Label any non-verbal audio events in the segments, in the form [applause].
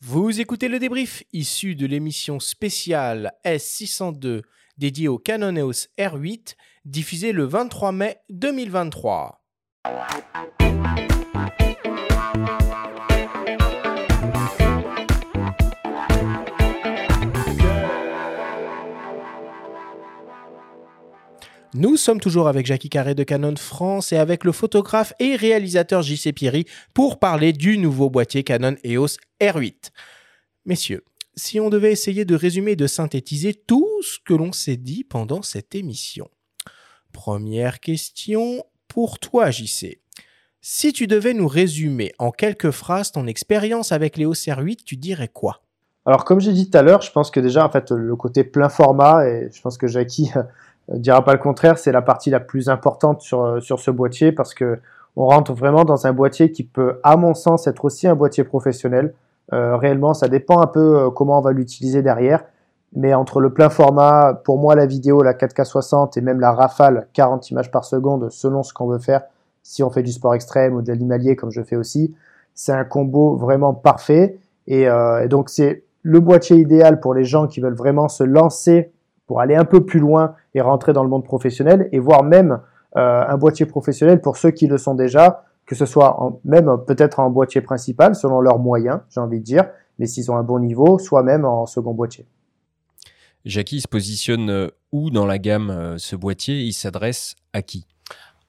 Vous écoutez le débrief issu de l'émission spéciale S602 dédiée au Canon EOS R8 diffusée le 23 mai 2023. Nous sommes toujours avec Jackie Carré de Canon France et avec le photographe et réalisateur JC Pierry pour parler du nouveau boîtier Canon EOS R8. Messieurs, si on devait essayer de résumer et de synthétiser tout ce que l'on s'est dit pendant cette émission. Première question pour toi JC. Si tu devais nous résumer en quelques phrases ton expérience avec l'EOS R8, tu dirais quoi? Alors comme j'ai dit tout à l'heure, je pense que déjà en fait le côté plein format et je pense que Jackie euh, dira pas le contraire, c'est la partie la plus importante sur, euh, sur ce boîtier parce que on rentre vraiment dans un boîtier qui peut, à mon sens, être aussi un boîtier professionnel. Euh, réellement, ça dépend un peu comment on va l'utiliser derrière. Mais entre le plein format, pour moi, la vidéo, la 4K 60 et même la rafale 40 images par seconde, selon ce qu'on veut faire, si on fait du sport extrême ou de l'animalier comme je fais aussi, c'est un combo vraiment parfait. Et, et donc, c'est le boîtier idéal pour les gens qui veulent vraiment se lancer pour aller un peu plus loin et rentrer dans le monde professionnel et voir même euh, un boîtier professionnel pour ceux qui le sont déjà, que ce soit même peut-être en boîtier principal selon leurs moyens, j'ai envie de dire, mais s'ils ont un bon niveau, soit même en second boîtier. Jackie se positionne euh, où dans la gamme euh, ce boîtier? Il s'adresse à qui?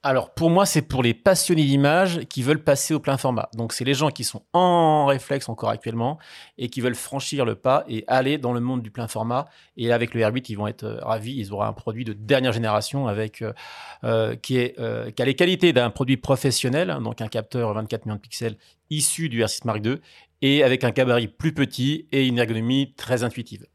Alors pour moi, c'est pour les passionnés d'image qui veulent passer au plein format. Donc c'est les gens qui sont en réflexe encore actuellement et qui veulent franchir le pas et aller dans le monde du plein format. Et avec le R8, ils vont être euh, ravis. Ils auront un produit de dernière génération avec euh, euh, qui, a les qualités d'un produit professionnel, hein, donc un capteur 24 millions de pixels issu du R6 Mark II et avec un gabarit plus petit et une ergonomie très intuitive.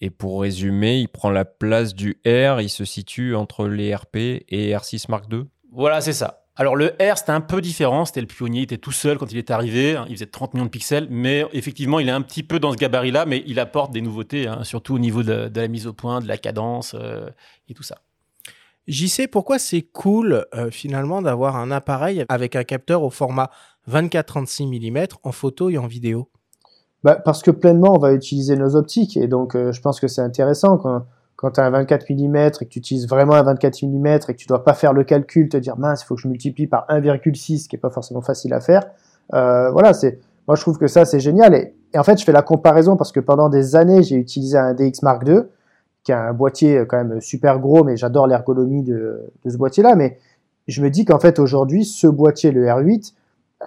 Et pour résumer, il prend la place du R, il se situe entre les RP et R6 Mark II voilà, c'est ça. Alors le R, c'était un peu différent, c'était le pionnier, il était tout seul quand il est arrivé, hein. il faisait 30 millions de pixels, mais effectivement, il est un petit peu dans ce gabarit-là, mais il apporte des nouveautés, hein, surtout au niveau de, la mise au point, de la cadence euh, et tout ça. sais pourquoi c'est cool euh, finalement d'avoir un appareil avec un capteur au format 24-36 mm en photo et en vidéo? Bah, Parce que pleinement, on va utiliser nos optiques, et donc euh, je pense que c'est intéressant quand quand tu as un 24 mm et que tu utilises vraiment un 24 mm et que tu dois pas faire le calcul, te dire mince, il faut que je multiplie par 1,6, qui est pas forcément facile à faire. Euh, voilà, c'est moi je trouve que ça c'est génial. Et, en fait, je fais la comparaison parce que pendant des années, j'ai utilisé un DX Mark II, qui a un boîtier quand même super gros, mais j'adore l'ergonomie de, de, ce boîtier-là. Mais je me dis qu'en fait aujourd'hui, ce boîtier, le R8,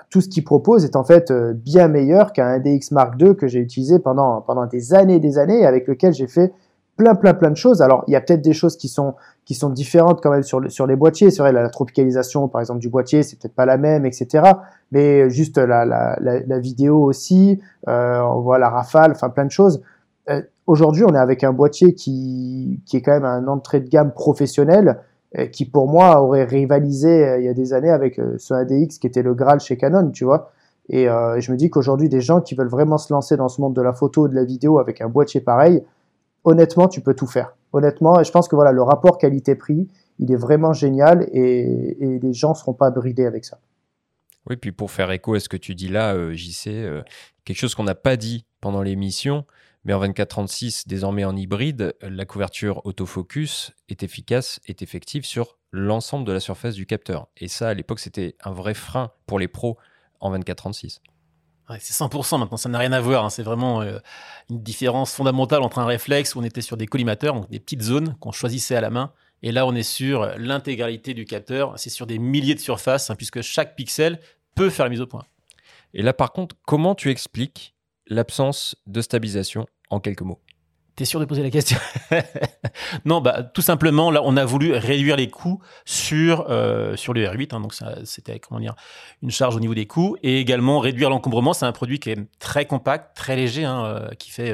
tout ce qu'il propose est en fait euh, bien meilleur qu'un DX Mark II que j'ai utilisé pendant, pendant des années et des années, avec lequel j'ai fait plein, plein, plein de choses. Alors, il y a peut-être des choses qui sont, qui sont différentes quand même sur, sur les boîtiers. C'est vrai, la, tropicalisation, par exemple, du boîtier, c'est peut-être pas la même, etc. Mais juste la, la, la, vidéo aussi, euh, on voit la rafale, enfin, plein de choses. Euh, aujourd'hui, on est avec un boîtier qui, qui est quand même un entrée de gamme professionnel, euh, qui pour moi aurait rivalisé il y a des années avec ce ADX qui était le Graal chez Canon, tu vois. Et je me dis qu'aujourd'hui, des gens qui veulent vraiment se lancer dans ce monde de la photo de la vidéo avec un boîtier pareil, honnêtement, tu peux tout faire. Honnêtement, je pense que voilà, le rapport qualité-prix, il est vraiment génial et, les gens ne seront pas bridés avec ça. Oui, puis pour faire écho à ce que tu dis là, euh, JC, euh, quelque chose qu'on n'a pas dit pendant l'émission, mais en 24-36, désormais en hybride, la couverture autofocus est efficace, est effective sur l'ensemble de la surface du capteur. Et ça, à l'époque, c'était un vrai frein pour les pros en 24-36 c'est 100% maintenant, ça n'a rien à voir. Hein. C'est vraiment euh, une différence fondamentale entre un réflexe où on était sur des collimateurs, donc des petites zones qu'on choisissait à la main. Et là, on est sur l'intégralité du capteur. C'est sur des milliers de surfaces, hein, puisque chaque pixel peut faire la mise au point. Et là, par contre, comment tu expliques l'absence de stabilisation en quelques mots? T'es sûr de poser la question? [laughs] Non, bah tout simplement, là, on a voulu réduire les coûts sur euh, sur le R8, hein, donc c'était comment dire une charge au niveau des coûts, et également réduire l'encombrement. C'est un produit qui est très compact, très léger, hein, euh, qui fait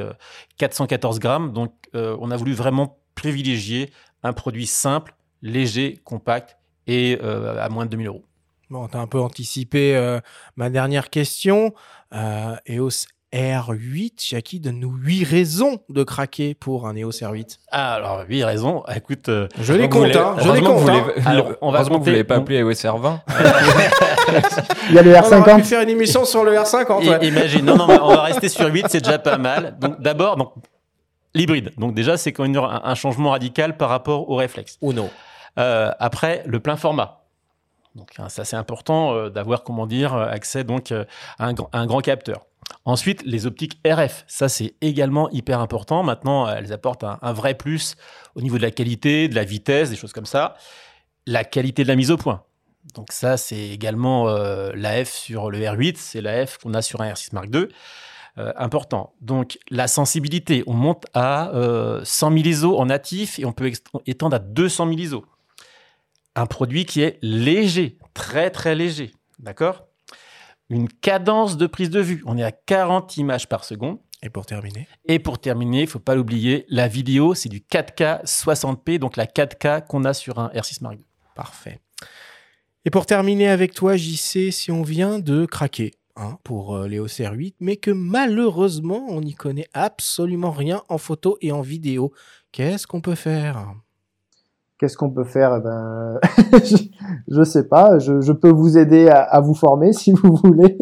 414 euh, grammes. Donc, on a voulu vraiment privilégier un produit simple, léger, compact et à moins de 2000 euros. Bon, tu as un peu anticipé ma dernière question. EOS R8. Jackie, donne-nous 8 raisons de craquer pour un EOS R8. Ah, alors, 8 raisons. Écoute, euh, Je les compte, hein, je les compte. vous hein. Alors, on va heureusement que vous compter- l'avez pas on- appelé iOS R20. [laughs] Il y a le On aurait pu R50. faire une émission sur le R50. I- ouais. Imagine, non, non, mais on va rester sur 8, c'est déjà pas mal. Donc d'abord, donc, l'hybride. Donc déjà, c'est quand même un, un changement radical par rapport au réflexe. Ou non. Euh, après, le plein format. Donc hein, ça, c'est important euh, d'avoir, comment dire, accès donc euh, à un, grand- à un grand capteur. Ensuite, les optiques RF. Ça, c'est également hyper important. Maintenant, elles apportent un, vrai plus au niveau de la qualité, de la vitesse, des choses comme ça. La qualité de la mise au point. Donc ça, c'est également euh, l'AF sur le R8, c'est l'AF qu'on a sur un R6 Mark II. Euh, important. Donc la sensibilité, on monte à euh, 100 000 ISO en natif et on peut étendre à 200 000 ISO. Un produit qui est léger, très très léger, d'accord? Une cadence de prise de vue, on est à 40 images par seconde. Et pour terminer Et pour terminer, il faut pas l'oublier, la vidéo, c'est du 4K 60p, donc la 4K qu'on a sur un R6 Mark II. Parfait. Et pour terminer avec toi, JC, si on vient de craquer hein, pour euh, les OCR8, mais que malheureusement, on n'y connaît absolument rien en photo et en vidéo, qu'est-ce qu'on peut faire? Qu'est-ce qu'on peut faire Eh ben, je, [laughs] je sais pas. Je, peux vous aider à, vous former [laughs] si vous voulez.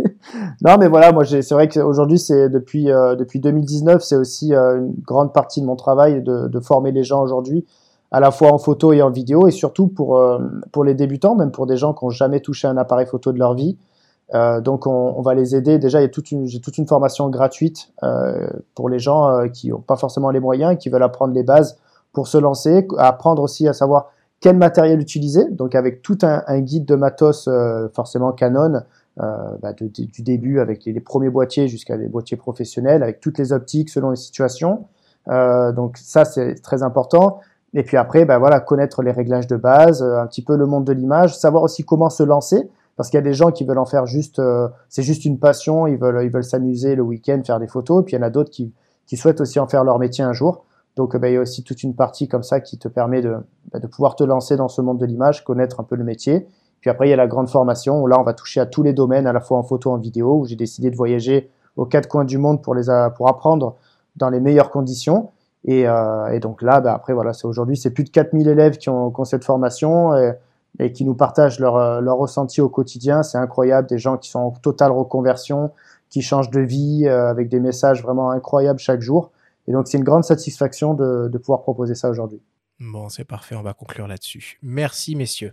non, mais voilà, moi, c'est vrai qu'aujourd'hui, c'est depuis euh, depuis 2019, c'est aussi euh, une grande partie de mon travail de, former les gens aujourd'hui, à la fois en photo et en vidéo, et surtout pour euh, pour les débutants, même pour des gens qui n'ont jamais touché un appareil photo de leur vie. Donc, on, va les aider. Déjà, il y toute une j'ai toute une formation gratuite pour les gens qui n'ont pas forcément les moyens, et qui veulent apprendre les bases pour se lancer, apprendre aussi à savoir quel matériel utiliser, donc avec tout un, un guide de matos euh, forcément Canon, euh, bah, du début avec les, les premiers boîtiers jusqu'à des boîtiers professionnels, avec toutes les optiques selon les situations. Euh, donc ça c'est très important. Et puis après, bah, voilà, connaître les réglages de base, euh, un petit peu le monde de l'image, savoir aussi comment se lancer, parce qu'il y a des gens qui veulent en faire juste, euh, c'est juste une passion, ils veulent, ils veulent s'amuser le week-end, faire des photos, et puis il y en a d'autres qui, qui souhaitent aussi en faire leur métier un jour. Donc, euh, bah, il y a aussi toute une partie comme ça qui te permet de, bah, de pouvoir te lancer dans ce monde de l'image, connaître un peu le métier. Puis après, il y a la grande formation où là, on va toucher à tous les domaines, à la fois en photo, en vidéo, où j'ai décidé de voyager aux quatre coins du monde pour les pour apprendre dans les meilleures conditions. Et, euh, et donc là, bah, après, voilà, c'est aujourd'hui, c'est plus de 4000 élèves qui ont, qui ont cette formation et, et qui nous partagent leur, euh, leur ressenti au quotidien. C'est incroyable, des gens qui sont en totale reconversion, qui changent de vie euh, avec des messages vraiment incroyables chaque jour. Et donc, c'est une grande satisfaction de, pouvoir proposer ça aujourd'hui. Bon, c'est parfait, on va conclure là-dessus. Merci, messieurs.